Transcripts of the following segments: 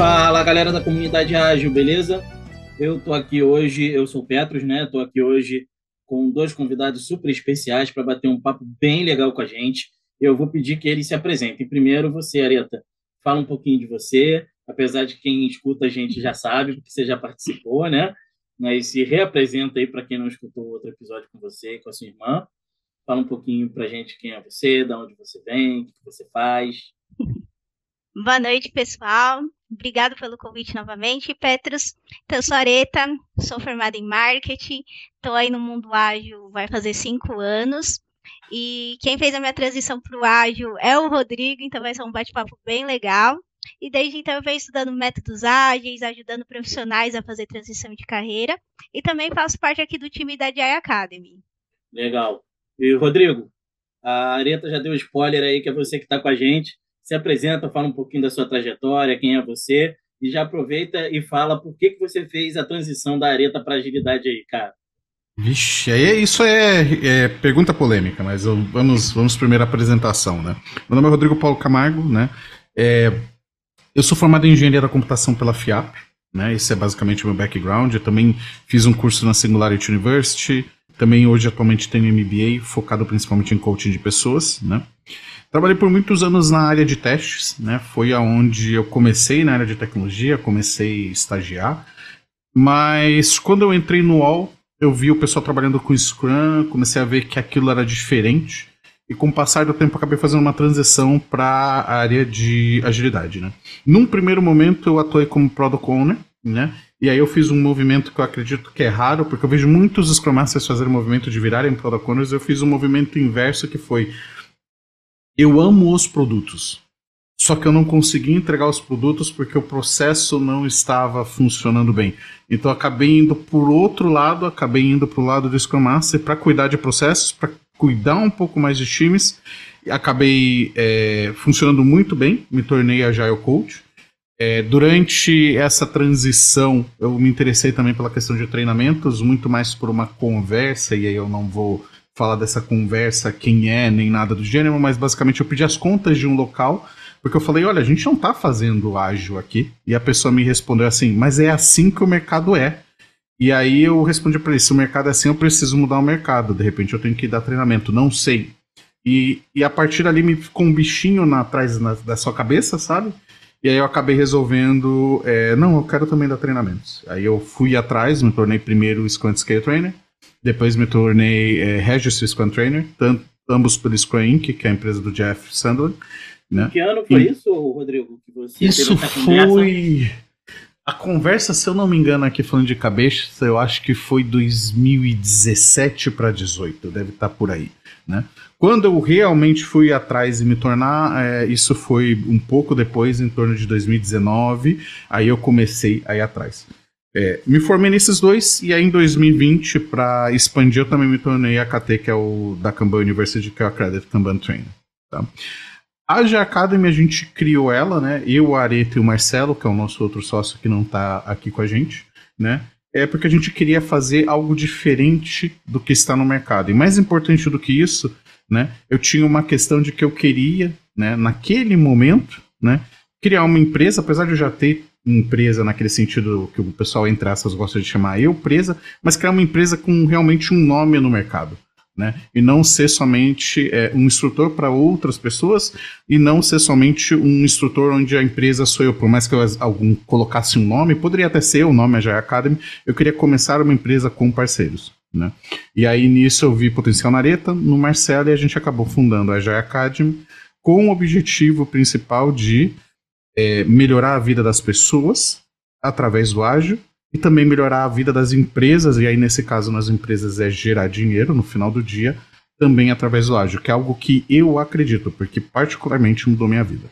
Fala galera da comunidade ágil, beleza? Eu tô aqui hoje, eu sou o Petros, né? Tô aqui hoje com dois convidados super especiais para bater um papo bem legal com a gente. Eu vou pedir que eles se apresentem. Primeiro, você, Areta, fala um pouquinho de você, apesar de quem escuta a gente já sabe, porque você já participou, né? Mas se reapresenta aí para quem não escutou outro episódio com você e com a sua irmã. Fala um pouquinho para a gente quem é você, de onde você vem, o que você faz. Boa noite, pessoal. Obrigado pelo convite novamente, Petrus. Então, sou Areta, sou formada em marketing, estou aí no mundo ágil vai fazer cinco anos. E quem fez a minha transição para o ágil é o Rodrigo, então vai ser um bate-papo bem legal. E desde então eu venho estudando métodos ágeis, ajudando profissionais a fazer transição de carreira. E também faço parte aqui do time da DI Academy. Legal. E Rodrigo, a Areta já deu spoiler aí que é você que está com a gente. Se apresenta, fala um pouquinho da sua trajetória, quem é você, e já aproveita e fala por que, que você fez a transição da Areta para agilidade aí, cara. Vixe, aí isso é, é, pergunta polêmica, mas vamos, vamos primeiro à apresentação, né? Meu nome é Rodrigo Paulo Camargo, né? É, eu sou formado em engenharia da computação pela FIAP, né? Esse é basicamente o meu background. Eu também fiz um curso na Singularity University, também hoje atualmente tenho MBA focado principalmente em coaching de pessoas, né? Trabalhei por muitos anos na área de testes, né? Foi aonde eu comecei na área de tecnologia, comecei a estagiar. Mas quando eu entrei no UOL, eu vi o pessoal trabalhando com Scrum, comecei a ver que aquilo era diferente. E com o passar do tempo acabei fazendo uma transição para a área de agilidade, né? Num primeiro momento eu atuei como Product Owner, né? E aí eu fiz um movimento que eu acredito que é raro, porque eu vejo muitos Scrum Masters fazerem o movimento de virarem Product Owners, eu fiz um movimento inverso que foi eu amo os produtos, só que eu não consegui entregar os produtos porque o processo não estava funcionando bem. Então acabei indo por outro lado, acabei indo para o lado do Scrum Master para cuidar de processos, para cuidar um pouco mais de times. Acabei é, funcionando muito bem, me tornei Agile Coach. É, durante essa transição, eu me interessei também pela questão de treinamentos, muito mais por uma conversa, e aí eu não vou falar dessa conversa, quem é, nem nada do gênero, mas basicamente eu pedi as contas de um local, porque eu falei, olha, a gente não está fazendo ágil aqui. E a pessoa me respondeu assim, mas é assim que o mercado é. E aí eu respondi para ele, se o mercado é assim, eu preciso mudar o mercado. De repente eu tenho que dar treinamento, não sei. E, e a partir dali me ficou um bichinho na, atrás na, da sua cabeça, sabe? E aí eu acabei resolvendo, é, não, eu quero também dar treinamentos. Aí eu fui atrás, me tornei primeiro Scrum Scale Trainer, depois me tornei é, Registry Scrum Trainer, tanto, ambos pelo Scrum Inc., que é a empresa do Jeff Sandler. Né? Que ano foi e, isso, Rodrigo? Que você isso foi... A conversa, se eu não me engano, aqui falando de cabeça, eu acho que foi 2017 para 18, deve estar tá por aí, né? Quando eu realmente fui atrás e me tornar, é, isso foi um pouco depois, em torno de 2019, aí eu comecei a ir atrás. É, me formei nesses dois, e aí em 2020, para expandir, eu também me tornei a KT, que é o da Kanban University, que é o Accredited Kanban Trainer. Tá? A G Academy, a gente criou ela, né? Eu, o Areto e o Marcelo, que é o nosso outro sócio que não está aqui com a gente, né? É porque a gente queria fazer algo diferente do que está no mercado. E mais importante do que isso, né? Eu tinha uma questão de que eu queria, né, naquele momento, né, criar uma empresa, apesar de eu já ter empresa naquele sentido que o pessoal entre aspas gosta de chamar eu presa, mas criar uma empresa com realmente um nome no mercado. Né? E não ser somente é, um instrutor para outras pessoas e não ser somente um instrutor onde a empresa sou eu. Por mais que eu, algum colocasse um nome, poderia até ser o nome Agile Academy, eu queria começar uma empresa com parceiros. Né? E aí nisso eu vi potencial na Areta, no Marcelo, e a gente acabou fundando a Agile Academy com o objetivo principal de é, melhorar a vida das pessoas através do ágil e também melhorar a vida das empresas, e aí nesse caso nas empresas é gerar dinheiro no final do dia, também através do ágil, que é algo que eu acredito, porque particularmente mudou minha vida.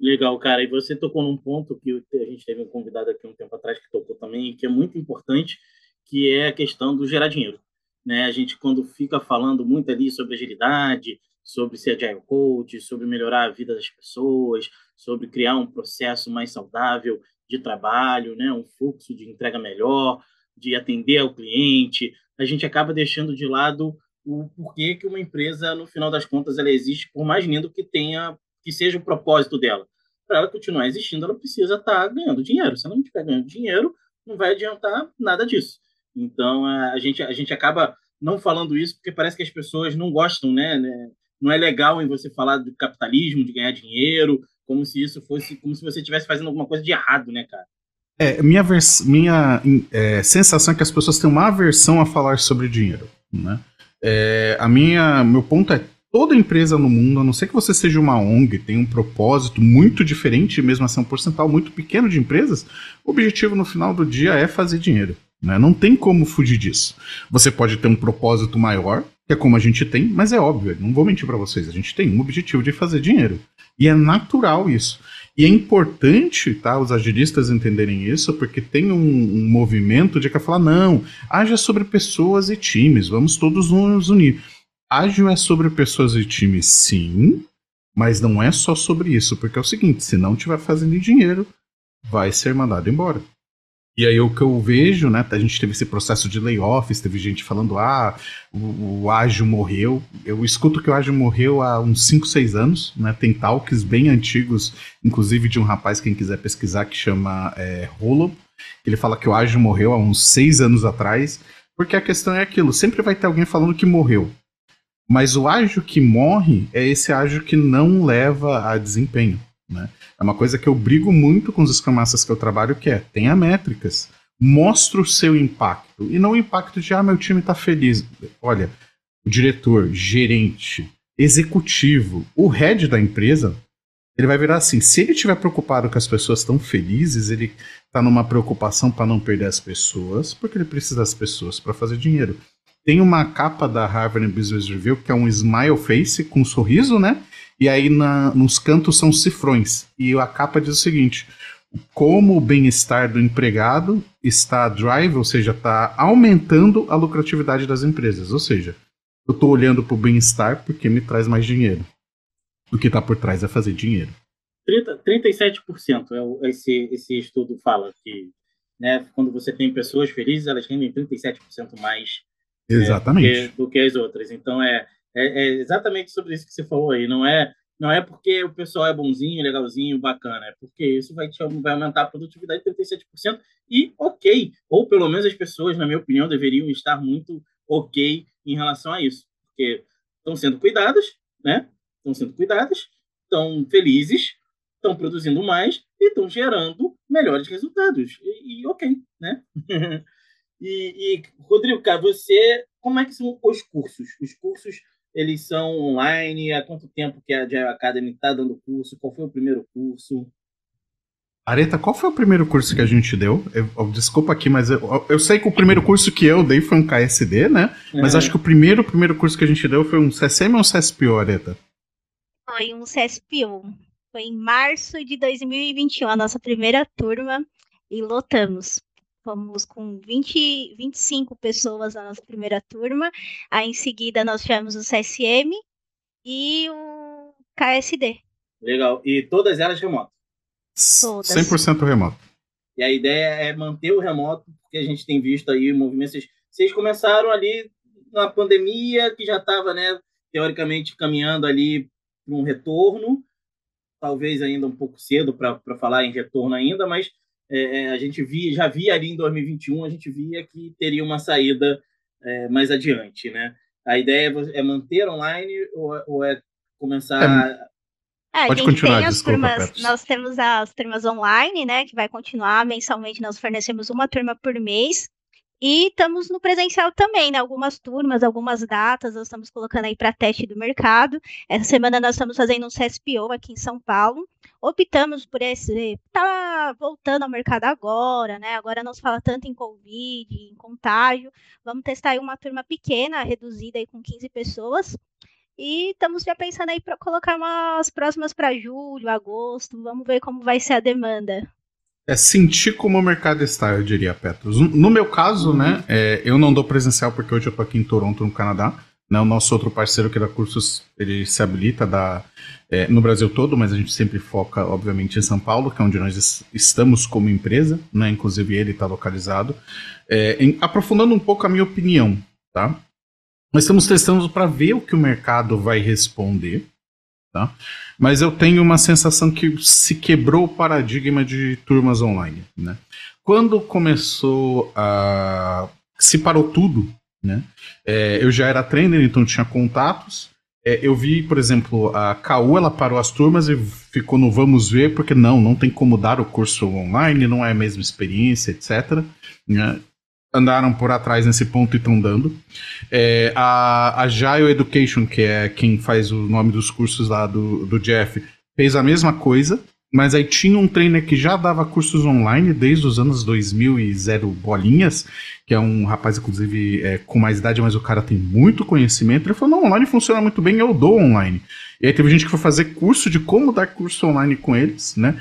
Legal, cara. E você tocou num ponto que a gente teve um convidado aqui um tempo atrás que tocou também, que é muito importante, que é a questão do gerar dinheiro. Né? A gente, quando fica falando muito ali sobre agilidade, sobre ser agile coach, sobre melhorar a vida das pessoas, sobre criar um processo mais saudável de trabalho, né? um fluxo de entrega melhor, de atender ao cliente, a gente acaba deixando de lado o porquê que uma empresa, no final das contas, ela existe, por mais lindo que tenha, que seja o propósito dela. para ela continuar existindo, ela precisa estar tá ganhando dinheiro. Se ela não estiver ganhando dinheiro, não vai adiantar nada disso. Então, a gente, a gente acaba não falando isso porque parece que as pessoas não gostam, né? né? Não é legal em você falar do capitalismo, de ganhar dinheiro, como se isso fosse, como se você estivesse fazendo alguma coisa de errado, né, cara? É, minha, minha é, sensação é que as pessoas têm uma aversão a falar sobre dinheiro, né? É, a minha, meu ponto é toda empresa no mundo, a não ser que você seja uma ONG, tem um propósito muito diferente, mesmo assim um porcentual muito pequeno de empresas, o objetivo no final do dia é fazer dinheiro. Né? Não tem como fugir disso. Você pode ter um propósito maior, que é como a gente tem, mas é óbvio, não vou mentir para vocês, a gente tem um objetivo de fazer dinheiro. E é natural isso. E é importante tá, os agilistas entenderem isso, porque tem um, um movimento de que falar, não, haja sobre pessoas e times, vamos todos nos unir. Ágil é sobre pessoas e times, sim, mas não é só sobre isso, porque é o seguinte: se não estiver fazendo dinheiro, vai ser mandado embora. E aí o que eu vejo, né? A gente teve esse processo de layoffs, teve gente falando, ah, o, o Ágil morreu. Eu escuto que o Ágil morreu há uns 5, 6 anos, né? Tem talks bem antigos, inclusive de um rapaz, quem quiser pesquisar, que chama é, Rolo. Ele fala que o Ágil morreu há uns 6 anos atrás, porque a questão é aquilo, sempre vai ter alguém falando que morreu. Mas o ágil que morre é esse ágil que não leva a desempenho. Né? É uma coisa que eu brigo muito com os Scrum que eu trabalho, que é, tenha métricas. Mostra o seu impacto. E não o impacto de, ah, meu time está feliz. Olha, o diretor, gerente, executivo, o head da empresa, ele vai virar assim, se ele estiver preocupado que as pessoas estão felizes, ele está numa preocupação para não perder as pessoas, porque ele precisa das pessoas para fazer dinheiro. Tem uma capa da Harvard Business Review que é um smile face com um sorriso, né? E aí na, nos cantos são cifrões. E a capa diz o seguinte: como o bem-estar do empregado está drive, ou seja, está aumentando a lucratividade das empresas. Ou seja, eu estou olhando para o bem-estar porque me traz mais dinheiro. O que está por trás é fazer dinheiro. 30, 37% é o, esse, esse estudo fala que né, quando você tem pessoas felizes, elas rendem 37% mais Exatamente. É, do, que, do, que, as outras. Então é, é, é, exatamente sobre isso que você falou aí. Não é, não é porque o pessoal é bonzinho, legalzinho, bacana. É porque isso vai, te, vai aumentar a produtividade de 37%. E ok. Ou pelo menos as pessoas, na minha opinião, deveriam estar muito ok em relação a isso. Porque estão sendo cuidadas, né? Estão sendo cuidadas, estão felizes, estão produzindo mais e estão gerando melhores resultados. E, e ok, né? E, e, Rodrigo, cara, você, como é que são os cursos? Os cursos, eles são online? Há quanto tempo que a Agile Academy está dando curso? Qual foi o primeiro curso? Areta, qual foi o primeiro curso que a gente deu? Eu, eu, desculpa aqui, mas eu, eu, sei que o primeiro curso que eu dei foi um KSD, né? Mas é. acho que o primeiro, primeiro curso que a gente deu foi um CSM ou um CSPO, Areta? Foi um CSPO. Foi em março de 2021, a nossa primeira turma, e lotamos. Fomos com 20, 25 pessoas na nossa primeira turma. Aí em seguida nós tivemos o CSM e o KSD. Legal. E todas elas remoto? Todas. 100% remoto. E a ideia é manter o remoto, porque a gente tem visto aí movimentos. Vocês, vocês começaram ali na pandemia, que já estava, né, teoricamente, caminhando ali para um retorno. Talvez ainda um pouco cedo para falar em retorno ainda, mas é, é, a gente via, já via ali em 2021, a gente via que teria uma saída é, mais adiante, né? A ideia é, é manter online ou, ou é começar é, Pode continuar, desculpa, turmas, Nós temos as turmas online, né, que vai continuar mensalmente. Nós fornecemos uma turma por mês. E estamos no presencial também, né? Algumas turmas, algumas datas, nós estamos colocando aí para teste do mercado. Essa semana nós estamos fazendo um CSPO aqui em São Paulo. Optamos por esse, tá voltando ao mercado agora, né? Agora não se fala tanto em Covid, em contágio. Vamos testar aí uma turma pequena, reduzida aí com 15 pessoas. E estamos já pensando aí para colocar umas próximas para julho, agosto. Vamos ver como vai ser a demanda é sentir como o mercado está, eu diria, Petros. No meu caso, né, é, eu não dou presencial porque hoje eu tô aqui em Toronto, no Canadá. Né, o nosso outro parceiro que dá cursos, ele se habilita da, é, no Brasil todo, mas a gente sempre foca, obviamente, em São Paulo, que é onde nós estamos como empresa, né, inclusive ele está localizado. É, em, aprofundando um pouco a minha opinião, tá? Nós estamos testando para ver o que o mercado vai responder, Tá? Mas eu tenho uma sensação que se quebrou o paradigma de turmas online. Né? Quando começou a. se parou tudo, né? É, eu já era trainer, então tinha contatos. É, eu vi, por exemplo, a KU ela parou as turmas e ficou no vamos ver, porque não, não tem como dar o curso online, não é a mesma experiência, etc. Né? Andaram por atrás nesse ponto e estão dando. É, a Agile Education, que é quem faz o nome dos cursos lá do, do Jeff, fez a mesma coisa, mas aí tinha um trainer que já dava cursos online desde os anos 2000 e zero bolinhas, que é um rapaz, inclusive, é, com mais idade, mas o cara tem muito conhecimento. Ele falou: não, online funciona muito bem, eu dou online. E aí teve gente que foi fazer curso de como dar curso online com eles, né?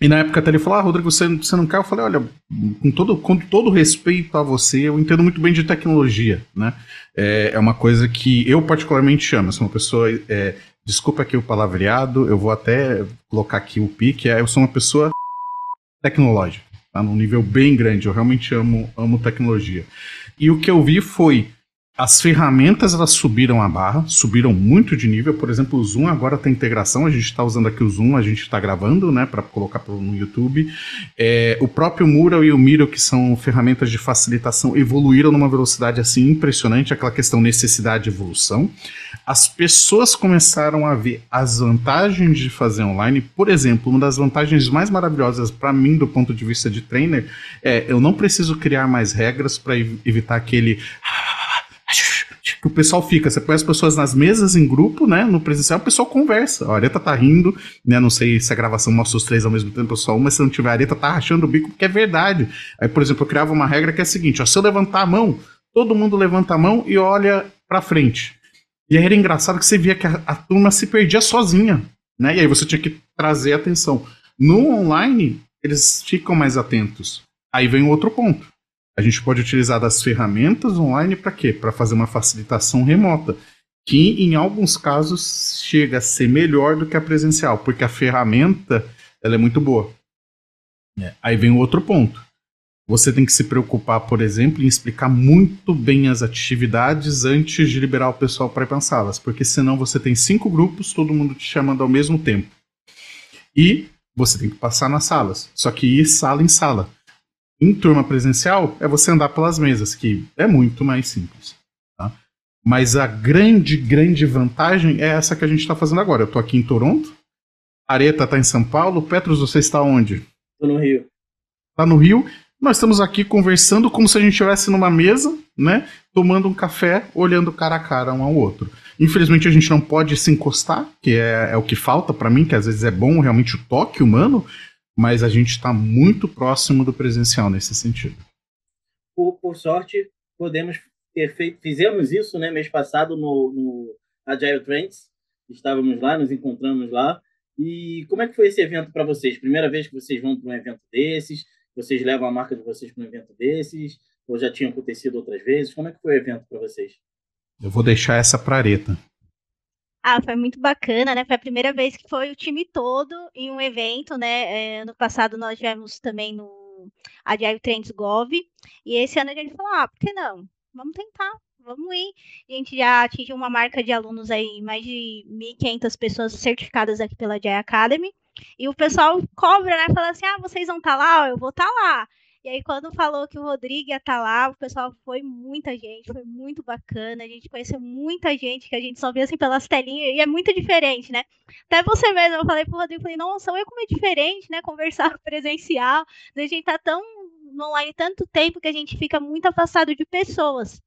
E na época até ele falou: Ah, Rodrigo, você, você não quer? Eu falei: Olha, com todo, com todo respeito a você, eu entendo muito bem de tecnologia, né? É, é uma coisa que eu particularmente amo. Eu sou uma pessoa é, desculpa aqui o palavreado, eu vou até colocar aqui o pique, é, eu sou uma pessoa tecnológica, tá? Num nível bem grande, eu realmente amo, amo tecnologia. E o que eu vi foi as ferramentas elas subiram a barra, subiram muito de nível. Por exemplo, o Zoom agora tem integração. A gente está usando aqui o Zoom, a gente está gravando, né, para colocar no YouTube. É, o próprio Mural e o Miro, que são ferramentas de facilitação, evoluíram numa velocidade assim impressionante. Aquela questão necessidade e evolução. As pessoas começaram a ver as vantagens de fazer online. Por exemplo, uma das vantagens mais maravilhosas para mim, do ponto de vista de trainer, é eu não preciso criar mais regras para evitar aquele que o pessoal fica. Você põe as pessoas nas mesas em grupo, né? No presencial, o pessoal conversa. A Areta tá rindo, né? Não sei se a gravação mostra os três ao mesmo tempo só um, mas se não tiver, a Areta tá rachando o bico, porque é verdade. Aí, por exemplo, eu criava uma regra que é a seguinte: ó, se eu levantar a mão, todo mundo levanta a mão e olha pra frente. E aí era engraçado que você via que a, a turma se perdia sozinha, né? E aí você tinha que trazer atenção. No online, eles ficam mais atentos. Aí vem outro ponto. A gente pode utilizar das ferramentas online para quê? Para fazer uma facilitação remota, que em alguns casos chega a ser melhor do que a presencial, porque a ferramenta ela é muito boa. É. Aí vem o outro ponto. Você tem que se preocupar, por exemplo, em explicar muito bem as atividades antes de liberar o pessoal para pensá-las, porque senão você tem cinco grupos, todo mundo te chamando ao mesmo tempo. E você tem que passar nas salas, só que ir sala em sala. Em turma presencial, é você andar pelas mesas, que é muito mais simples. Tá? Mas a grande, grande vantagem é essa que a gente está fazendo agora. Eu estou aqui em Toronto, Areta está em São Paulo, Petros, você está onde? Estou no Rio. Está no Rio. Nós estamos aqui conversando como se a gente estivesse numa mesa, né? Tomando um café, olhando cara a cara um ao outro. Infelizmente a gente não pode se encostar, que é, é o que falta para mim, que às vezes é bom realmente o toque humano, mas a gente está muito próximo do presencial nesse sentido. Por, por, sorte, podemos ter feito, fizemos isso, né, mês passado no, no Agile Trends, estávamos lá, nos encontramos lá. E como é que foi esse evento para vocês? Primeira vez que vocês vão para um evento desses? Vocês levam a marca de vocês para um evento desses? Ou já tinha acontecido outras vezes? Como é que foi o evento para vocês? Eu vou deixar essa para Areta. Ah, foi muito bacana, né? Foi a primeira vez que foi o time todo em um evento, né? É, ano passado nós tivemos também no Agile Trends Gov, e esse ano a gente falou, ah, por que não? Vamos tentar, vamos ir. A gente já atingiu uma marca de alunos aí, mais de 1.500 pessoas certificadas aqui pela Agile Academy, e o pessoal cobra, né? Fala assim, ah, vocês vão estar tá lá? Eu vou estar tá lá. E aí, quando falou que o Rodrigo ia estar tá lá, o pessoal foi muita gente, foi muito bacana. A gente conheceu muita gente que a gente só via assim pelas telinhas, e é muito diferente, né? Até você mesmo, eu falei pro Rodrigo, falei, nossa, olha como é diferente, né? Conversar presencial. A gente tá tão online tanto tempo que a gente fica muito afastado de pessoas.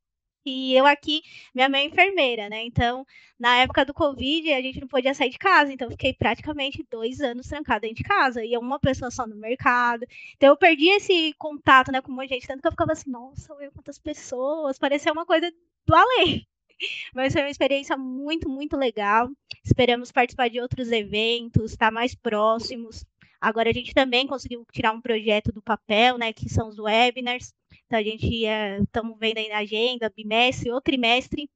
E eu aqui, minha mãe é enfermeira, né? Então, na época do Covid, a gente não podia sair de casa. Então, fiquei praticamente dois anos trancada dentro de casa. Ia uma pessoa só no mercado. Então, eu perdi esse contato, né, com de gente. Tanto que eu ficava assim, nossa, eu quantas pessoas. Parecia uma coisa do além. Mas foi uma experiência muito, muito legal. Esperamos participar de outros eventos, estar mais próximos. Agora a gente também conseguiu tirar um projeto do papel, né, que são os webinars. Então a gente estamos vendo aí na agenda, bimestre ou trimestre.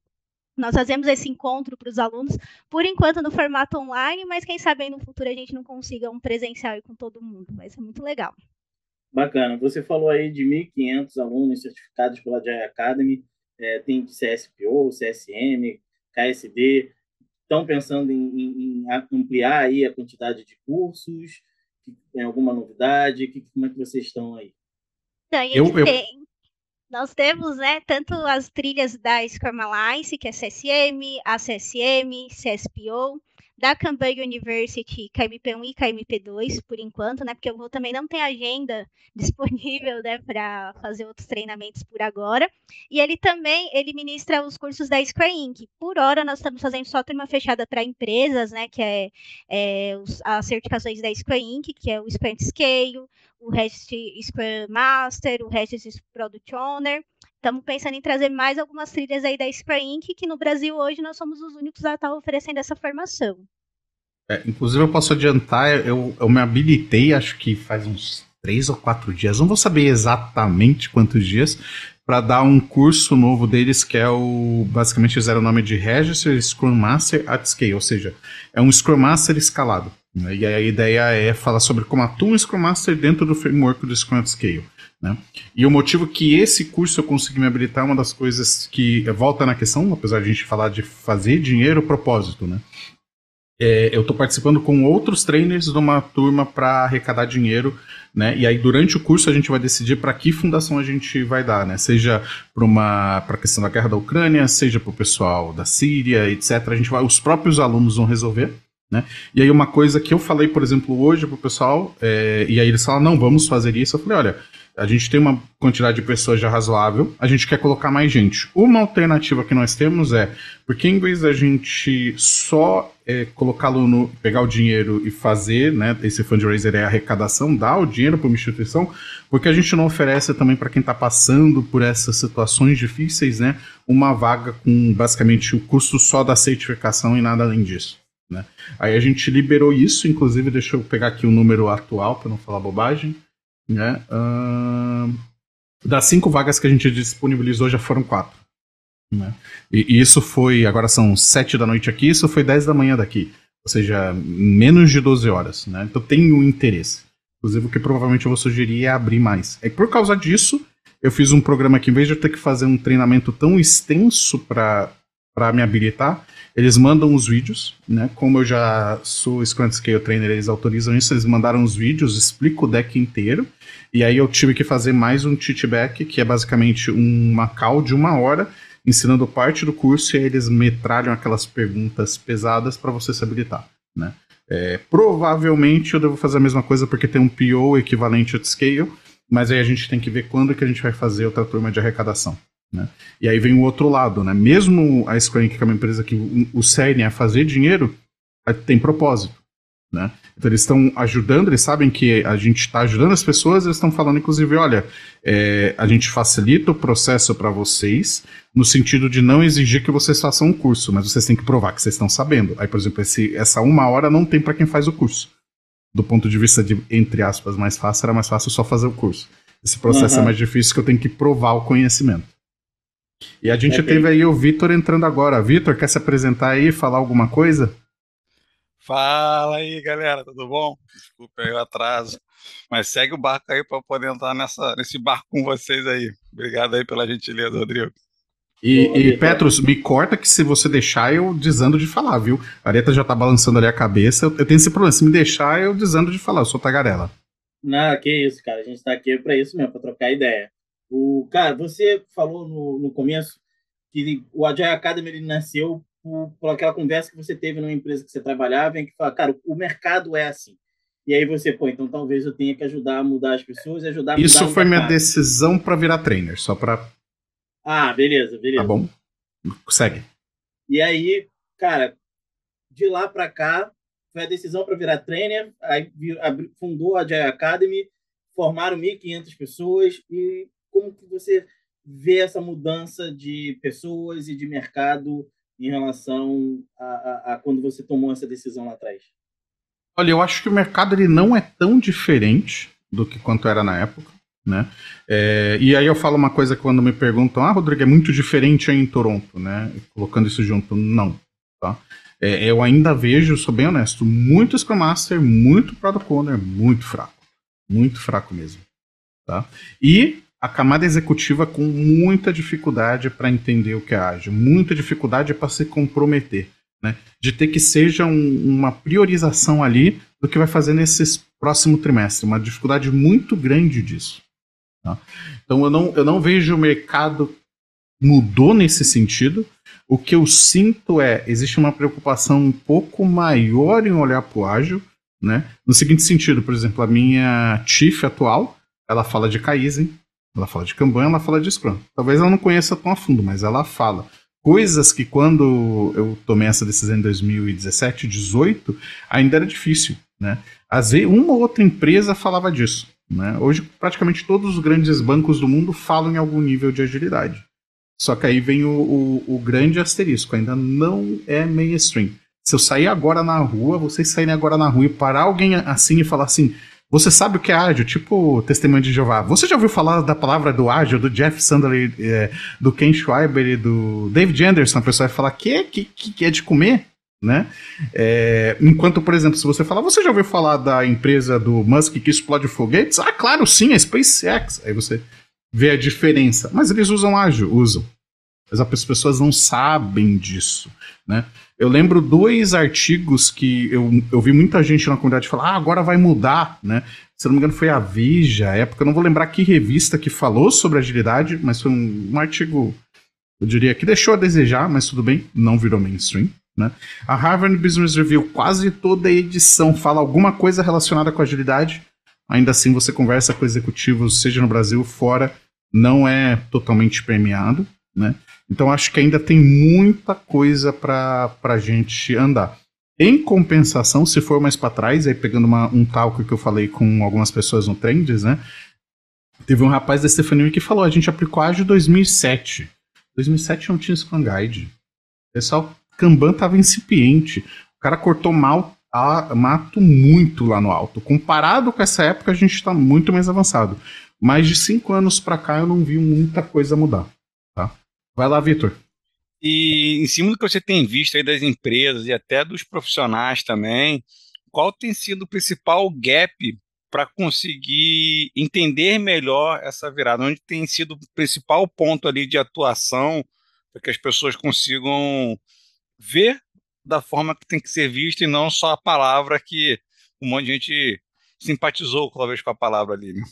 Nós fazemos esse encontro para os alunos, por enquanto no formato online, mas quem sabe aí no futuro a gente não consiga um presencial com todo mundo. Vai ser muito legal. Bacana. Você falou aí de 1.500 alunos certificados pela Jai Academy. É, tem CSPO, CSM, KSD. estão pensando em, em, em, ampliar aí a quantidade de cursos? Tem alguma novidade? Que, como é que vocês estão aí? Então, eu, eu... Nós temos né, tanto as trilhas da Scrum Alliance, que é CSM, ACSM, CSPO, da Cambridge University KMP1 e KMP2, por enquanto, né? Porque o Voo também não tem agenda disponível, né, para fazer outros treinamentos por agora. E ele também ele ministra os cursos da Square Inc. Por hora, nós estamos fazendo só turma fechada para empresas, né? Que é, é os, as certificações da Square Inc., que é o Sprint Scale, o Rest Scrum Master, o Rest Product Owner. Estamos pensando em trazer mais algumas trilhas aí da Square Inc., que no Brasil hoje nós somos os únicos a estar tá oferecendo essa formação. É, inclusive, eu posso adiantar, eu, eu me habilitei, acho que faz uns três ou quatro dias, não vou saber exatamente quantos dias, para dar um curso novo deles que é o basicamente fizeram o nome de Register Scrum Master at Scale, ou seja, é um Scrum Master escalado. Né? E a ideia é falar sobre como atua um Scrum Master dentro do framework do Scrum at Scale. Né? E o motivo que esse curso eu consegui me habilitar é uma das coisas que volta na questão, apesar de a gente falar de fazer dinheiro, propósito, né? é, eu estou participando com outros trainers de uma turma para arrecadar dinheiro, né? E aí durante o curso a gente vai decidir para que fundação a gente vai dar, né? Seja para uma para a questão da guerra da Ucrânia, seja para o pessoal da Síria, etc. A gente vai, os próprios alunos vão resolver. Né? E aí uma coisa que eu falei, por exemplo, hoje pro pessoal, é, e aí eles falam, não, vamos fazer isso. Eu falei, olha, a gente tem uma quantidade de pessoas já razoável, a gente quer colocar mais gente. Uma alternativa que nós temos é, porque em vez da gente só é, colocá-lo no. pegar o dinheiro e fazer, né? Esse fundraiser é arrecadação, dar o dinheiro para uma instituição, porque a gente não oferece também para quem está passando por essas situações difíceis, né? Uma vaga com basicamente o custo só da certificação e nada além disso. Né? Aí a gente liberou isso, inclusive, deixa eu pegar aqui o número atual para não falar bobagem. Né? Uh, das cinco vagas que a gente disponibilizou, já foram quatro. Né? E, e, isso foi, agora são sete da noite aqui, isso foi dez da manhã daqui. Ou seja, menos de 12 horas. Né? Então tem um interesse. Inclusive, o que provavelmente eu vou sugerir é abrir mais. E por causa disso, eu fiz um programa que, em vez de eu ter que fazer um treinamento tão extenso para me habilitar, eles mandam os vídeos, né? Como eu já sou Scrum Scale Trainer, eles autorizam isso, eles mandaram os vídeos, explico o deck inteiro. E aí eu tive que fazer mais um teachback, que é basicamente uma call de uma hora, ensinando parte do curso, e aí eles metralham aquelas perguntas pesadas para você se habilitar, né? É, provavelmente eu devo fazer a mesma coisa porque tem um PO equivalente ao Scale, mas aí a gente tem que ver quando que a gente vai fazer outra turma de arrecadação. Né? E aí vem o outro lado, né? Mesmo a Square que é uma empresa que o, cerne é fazer dinheiro, tem propósito. Né? Então eles estão ajudando, eles sabem que a gente está ajudando as pessoas, eles estão falando, inclusive, olha, é, a gente facilita o processo para vocês, no sentido de não exigir que vocês façam um curso, mas vocês têm que provar que vocês estão sabendo. Aí, por exemplo, esse, essa uma hora não tem para quem faz o curso. Do ponto de vista de, entre aspas, mais fácil, era mais fácil só fazer o curso. Esse processo uhum. é mais difícil que eu tenho que provar o conhecimento. E a gente é teve bem... aí o Vitor entrando agora. Vitor, quer se apresentar aí, falar alguma coisa? Fala aí, galera, tudo bom? Desculpa aí o atraso. Mas segue o barco aí para poder entrar nessa, nesse barco com vocês aí. Obrigado aí pela gentileza, Rodrigo. E, e Petros, me corta que se você deixar, eu desando de falar, viu? A Areta já tá balançando ali a cabeça. Eu tenho esse problema. Se me deixar, eu desando de falar. Eu sou tagarela. Não, que isso, cara. A gente tá aqui para isso mesmo, para trocar ideia. O, cara, você falou no, no começo que o Agile Academy ele nasceu por, por, aquela conversa que você teve numa empresa que você trabalhava, em que fala, cara, o mercado é assim. E aí você, pô, então talvez eu tenha que ajudar a mudar as pessoas e ajudar a Isso mudar foi minha decisão para virar trainer, só para. Ah, beleza, beleza. Tá bom. Segue. E aí, cara, de lá para cá, foi a decisão para virar trainer, aí fundou a Agile Academy, formaram 1.500 pessoas e como que você vê essa mudança de pessoas e de mercado em relação a, a, a, quando você tomou essa decisão lá atrás? Olha, eu acho que o mercado ele não é tão diferente do que quanto era na época, né? É, e aí eu falo uma coisa quando me perguntam, ah, Rodrigo, é muito diferente aí em Toronto, né? Colocando isso junto, não, tá? É, eu ainda vejo, sou bem honesto, muito Scrum Master, muito Product Owner, muito fraco, muito fraco mesmo, tá? E a camada executiva com muita dificuldade para entender o que é ágil, muita dificuldade para se comprometer. né? De ter que seja um, uma priorização ali do que vai fazer nesse próximo trimestre. Uma dificuldade muito grande disso. Tá? Então eu não, eu não vejo o mercado mudou nesse sentido. O que eu sinto é, existe uma preocupação um pouco maior em olhar para o ágil, né? No seguinte sentido, por exemplo, a minha chief atual, ela fala de Kaizen, ela fala de Kanban, ela fala de Scrum. Talvez ela não conheça tão a fundo, mas ela fala coisas que quando eu tomei essa decisão em 2017, 2018, ainda era difícil, né? Às vezes, uma ou outra empresa falava disso, né? Hoje, praticamente todos os grandes bancos do mundo falam em algum nível de agilidade. Só que aí vem o, o, o grande asterisco, ainda não é mainstream. Se eu sair agora na rua, vocês saírem agora na rua e parar alguém assim e falar assim, você sabe o que é ágil? Tipo testemunho de Jeová. Você já ouviu falar da palavra do ágil, do Jeff Sandler, é, do Ken Schreiber e do David Anderson? A pessoa vai falar que que, que é de comer? Né? É, enquanto, por exemplo, se você falar, você já ouviu falar da empresa do Musk que explode foguetes? Ah, claro, sim, a SpaceX. Aí você vê a diferença. Mas eles usam ágil, usam. Mas as pessoas não sabem disso, né? Eu lembro dois artigos que eu, eu vi muita gente na comunidade falar, ah, agora vai mudar, né? Se não me engano foi a Veja, a época, eu não vou lembrar que revista que falou sobre agilidade, mas foi um, um artigo, eu diria, que deixou a desejar, mas tudo bem, não virou mainstream. Né? A Harvard Business Review, quase toda edição fala alguma coisa relacionada com agilidade. Ainda assim, você conversa com executivos, seja no Brasil ou fora, não é totalmente premiado. Né? Então acho que ainda tem muita coisa para a gente andar. Em compensação, se for mais para trás, aí pegando uma, um talco que eu falei com algumas pessoas no Trends, né? Teve um rapaz da Stephanie que falou: a gente aplicou ágil 2007. 2007 não tinha Scrum Guide. O pessoal, Kanban tava incipiente. O cara cortou mal, a, mato muito lá no alto. Comparado com essa época, a gente está muito mais avançado. Mais de cinco anos para cá, eu não vi muita coisa mudar. Vai lá, Vitor. E em cima do que você tem visto aí das empresas e até dos profissionais também, qual tem sido o principal gap para conseguir entender melhor essa virada? Onde tem sido o principal ponto ali de atuação para que as pessoas consigam ver da forma que tem que ser visto e não só a palavra que um monte de gente simpatizou talvez com a palavra ali. Né?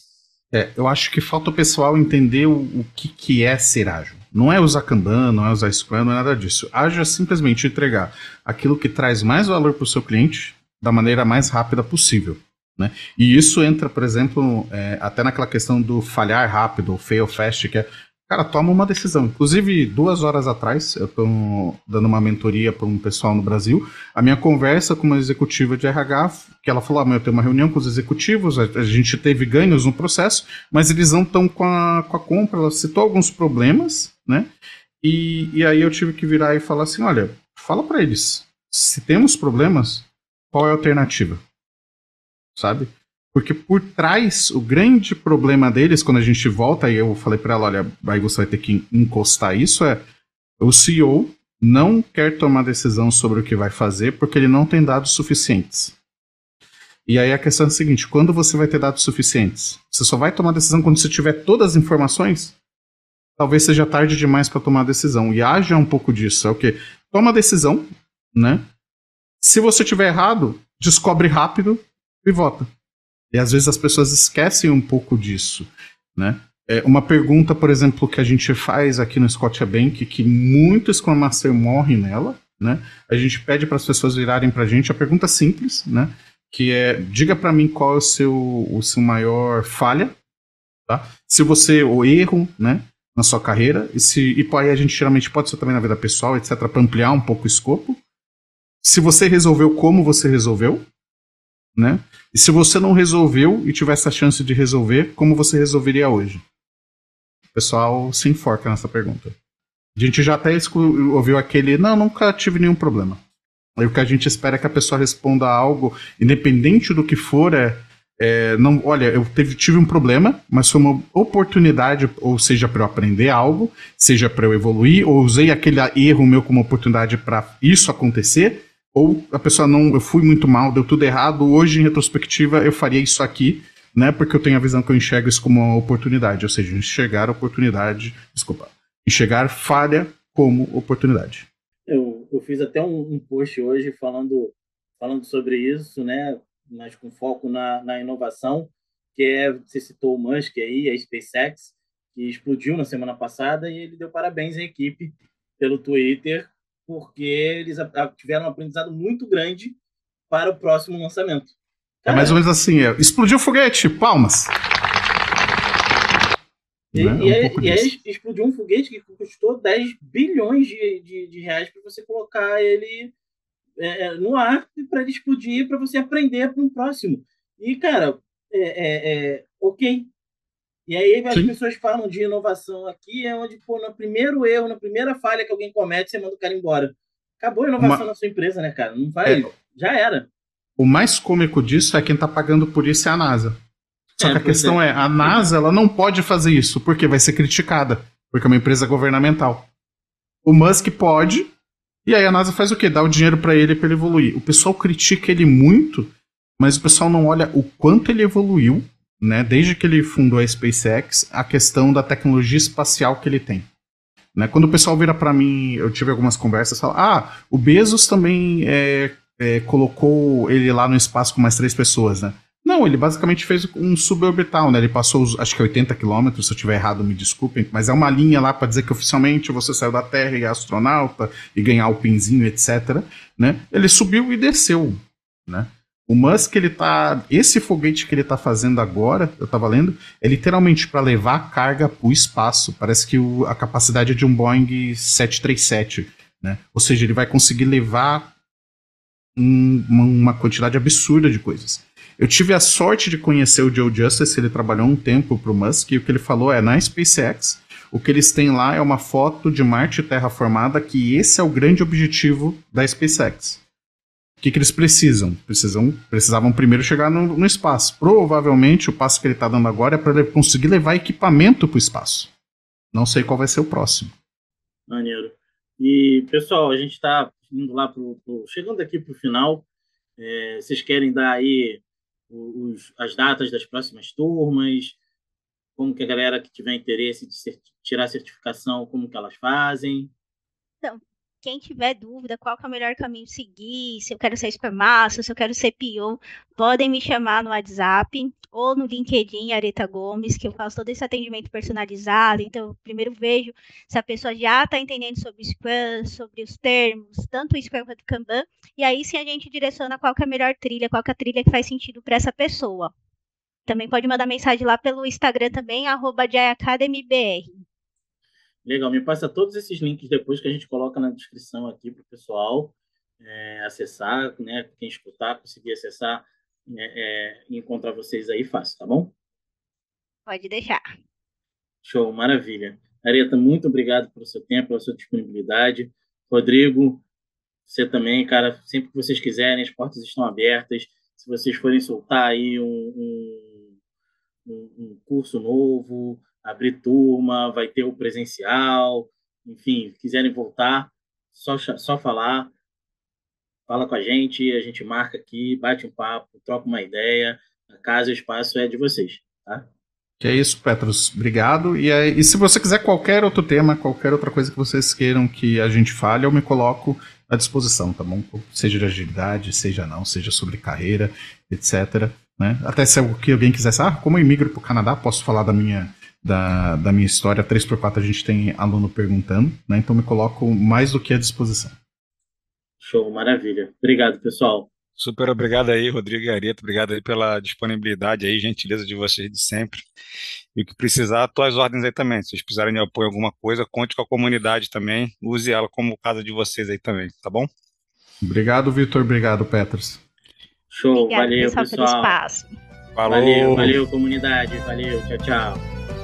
É, eu acho que falta o pessoal entender o, o que, que é ser ágil. Não é usar Kanban, não é usar Scrum, não é nada disso. Ágil é simplesmente entregar aquilo que traz mais valor para o seu cliente da maneira mais rápida possível. Né? E isso entra, por exemplo, é, até naquela questão do falhar rápido, fail fast, que é Cara, toma uma decisão. Inclusive, duas horas atrás, eu estou dando uma mentoria para um pessoal no Brasil. A minha conversa com uma executiva de RH, que ela falou: ah, eu tenho uma reunião com os executivos, a, gente teve ganhos no processo, mas eles não estão com a, com a compra. Ela citou alguns problemas, né? E, e aí eu tive que virar e falar assim: olha, fala para eles, se temos problemas, qual é a alternativa? Sabe? Porque por trás, o grande problema deles, quando a gente volta, e eu falei para ela: olha, aí você vai ter que encostar isso, é o CEO não quer tomar decisão sobre o que vai fazer porque ele não tem dados suficientes. E aí a questão é a seguinte: quando você vai ter dados suficientes? Você só vai tomar decisão quando você tiver todas as informações? Talvez seja tarde demais para tomar decisão. E haja um pouco disso. É o que? Toma decisão, né? Se você tiver errado, descobre rápido e vota. E às vezes as pessoas esquecem um pouco disso, né? É uma pergunta, por exemplo, que a gente faz aqui no Scotiabank, que muitos Scrum Master morrem nela, né? A gente pede para as pessoas virarem para a gente a pergunta simples, né? Que é, diga para mim qual é o seu, o seu maior falha, tá? Se você, o erro, né? Na sua carreira, e se e aí a gente geralmente pode ser também na vida pessoal, etc, para ampliar um pouco o escopo. Se você resolveu como você resolveu, né? E se você não resolveu e tivesse a chance de resolver, como você resolveria hoje? O pessoal se enforca nessa pergunta. A gente já até ouviu aquele, não, nunca tive nenhum problema. Aí o que a gente espera é que a pessoa responda algo, independente do que for, é, é não, olha, eu teve, tive um problema, mas foi uma oportunidade, ou seja, para eu aprender algo, seja para eu evoluir, ou usei aquele erro meu como oportunidade para isso acontecer, ou a pessoa não, eu fui muito mal, deu tudo errado, hoje em retrospectiva eu faria isso aqui, né? Porque eu tenho a visão que eu enxergo isso como uma oportunidade, ou seja, enxergar oportunidade, desculpa, enxergar falha como oportunidade. Eu, eu fiz até um, um, post hoje falando, falando sobre isso, né? Mas com foco na, na inovação, que é, você citou o Musk aí, a SpaceX, que explodiu na semana passada e ele deu parabéns à equipe pelo Twitter, porque eles tiveram um aprendizado muito grande para o próximo lançamento. Cara, é mais ou menos assim, é, explodiu o foguete, palmas. E, né? e, um e aí explodiu um foguete que custou 10 bilhões de, de, de reais para você colocar ele é, é no ar para ele explodir para você aprender para um próximo. E, cara, é, é, é ok. E aí as Sim. pessoas falam de inovação aqui, é onde, pô, no primeiro erro, na primeira falha que alguém comete, você manda o cara embora. Acabou a inovação Uma... na sua empresa, né, cara? Não vai. É. Já era. O mais cômico disso é quem está pagando por isso é a NASA. Só é, que a questão é. é. a NASA ela não pode fazer isso, porque vai ser criticada, porque é uma empresa governamental. O Musk pode, e aí a NASA faz o quê? Dá o dinheiro para ele para ele evoluir. O pessoal critica ele muito, mas o pessoal não olha o quanto ele evoluiu, né? Desde que ele fundou a SpaceX, a questão da tecnologia espacial que ele tem. Né? Quando o pessoal vira para mim, eu tive algumas conversas, fala, ah, o Bezos também é, é, colocou ele lá no espaço com mais três pessoas, né? Não, ele basicamente fez um suborbital, né? Ele passou, acho que 80 quilômetros, se eu estiver errado, me desculpem, mas é uma linha lá para dizer que oficialmente você saiu da Terra e é astronauta e ganhar o pinzinho, etc. Né? Ele subiu e desceu, né? O Musk, ele tá. Esse foguete que ele tá fazendo agora, eu tava lendo, é literalmente para levar carga pro espaço. Parece que o, a capacidade é de um Boeing 737, né? Ou seja, ele vai conseguir levar um, uma quantidade absurda de coisas. Eu tive a sorte de conhecer o Joe Justice, ele trabalhou um tempo para o Musk, e o que ele falou é, na SpaceX, o que eles têm lá é uma foto de Marte terraformada, que esse é o grande objetivo da SpaceX. O que, que eles precisam? precisam? Precisavam primeiro chegar no, no espaço. Provavelmente o passo que ele está dando agora é para ele conseguir levar equipamento para o espaço. Não sei qual vai ser o próximo. Maneiro. E, pessoal, a gente está indo lá pro, pro, chegando aqui para o final. É, vocês querem dar aí os, as datas das próximas turmas, como que a galera que tiver interesse de cert tirar certificação, como que elas fazem? Então, quem tiver dúvida qual é o melhor caminho seguir, se eu quero ser Master, se eu quero ser PO, podem me chamar no WhatsApp ou no LinkedIn Areta Gomes, que eu faço todo esse atendimento personalizado. Então, eu primeiro vejo se a pessoa já está entendendo sobre o Scrum, sobre os termos, tanto o Scrum quanto o Kanban, e aí sim a gente direciona qual é a melhor trilha, qual é a trilha que faz sentido para essa pessoa. Também pode mandar mensagem lá pelo Instagram também, arroba Legal, me passa todos esses links depois que a gente coloca na descrição aqui para o pessoal é, acessar, né? Quem escutar, conseguir acessar é, é, e encontrar vocês aí fácil, tá bom? Pode deixar. Show, maravilha. Areta, muito obrigado pelo seu tempo, pela sua disponibilidade. Rodrigo, você também, cara, sempre que vocês quiserem, as portas estão abertas. Se vocês forem soltar aí um, um, um curso novo, abrir turma, vai ter o presencial, enfim, quiserem voltar, só, só falar, fala com a gente, a gente marca aqui, bate um papo, troca uma ideia, a casa e o espaço é de vocês, tá? Que é isso, Petros. Obrigado. E, e se você quiser qualquer outro tema, qualquer outra coisa que vocês queiram que a gente fale, eu me coloco à disposição, tá bom? Seja de agilidade, seja não, seja sobre carreira, etc. Né? Até se alguém quisesse, ah, como eu imigro para o Canadá, posso falar da minha da, da minha história, 3x4 a gente tem aluno perguntando, né? Então me coloco mais do que à disposição. Show, maravilha. Obrigado, pessoal. Super obrigado aí, Rodrigo Gareto. Obrigado aí pela disponibilidade aí, gentileza de vocês de sempre. E o que precisar, tuas ordens aí também. Se vocês precisarem de apoio em alguma coisa, conte com a comunidade também. Use ela como casa de vocês aí também, tá bom? Obrigado, Vitor. Obrigado, Petros. Show, Obrigada, valeu, pessoal. pessoal. Pelo espaço. Falou. Valeu, valeu, comunidade. Valeu, tchau, tchau.